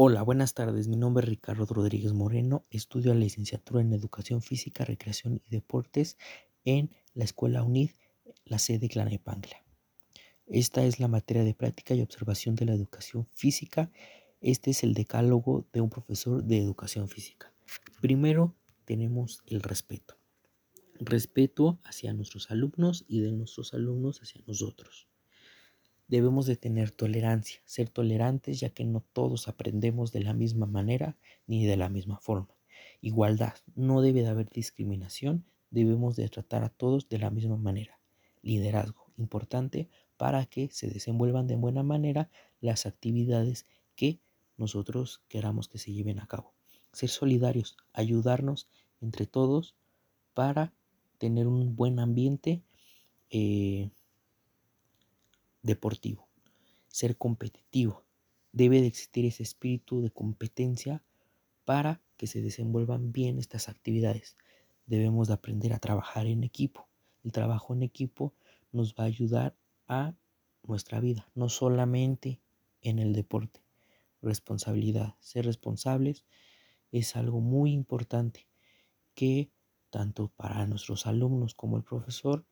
Hola, buenas tardes. Mi nombre es Ricardo Rodríguez Moreno. Estudio la licenciatura en Educación Física, Recreación y Deportes en la Escuela UNID, la sede Clanepangla. Esta es la materia de práctica y observación de la educación física. Este es el decálogo de un profesor de educación física. Primero tenemos el respeto. Respeto hacia nuestros alumnos y de nuestros alumnos hacia nosotros. Debemos de tener tolerancia, ser tolerantes ya que no todos aprendemos de la misma manera ni de la misma forma. Igualdad, no debe de haber discriminación, debemos de tratar a todos de la misma manera. Liderazgo, importante para que se desenvuelvan de buena manera las actividades que nosotros queramos que se lleven a cabo. Ser solidarios, ayudarnos entre todos para tener un buen ambiente. Eh, deportivo, ser competitivo. Debe de existir ese espíritu de competencia para que se desenvuelvan bien estas actividades. Debemos de aprender a trabajar en equipo. El trabajo en equipo nos va a ayudar a nuestra vida, no solamente en el deporte. Responsabilidad, ser responsables es algo muy importante que tanto para nuestros alumnos como el profesor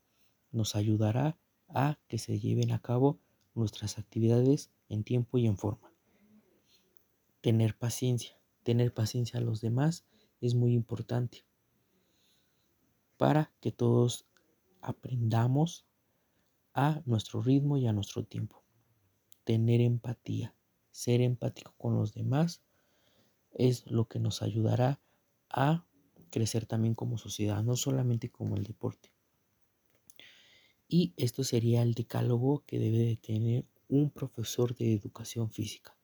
nos ayudará a que se lleven a cabo nuestras actividades en tiempo y en forma. Tener paciencia, tener paciencia a los demás es muy importante para que todos aprendamos a nuestro ritmo y a nuestro tiempo. Tener empatía, ser empático con los demás es lo que nos ayudará a crecer también como sociedad, no solamente como el deporte. Y esto sería el decálogo que debe de tener un profesor de educación física.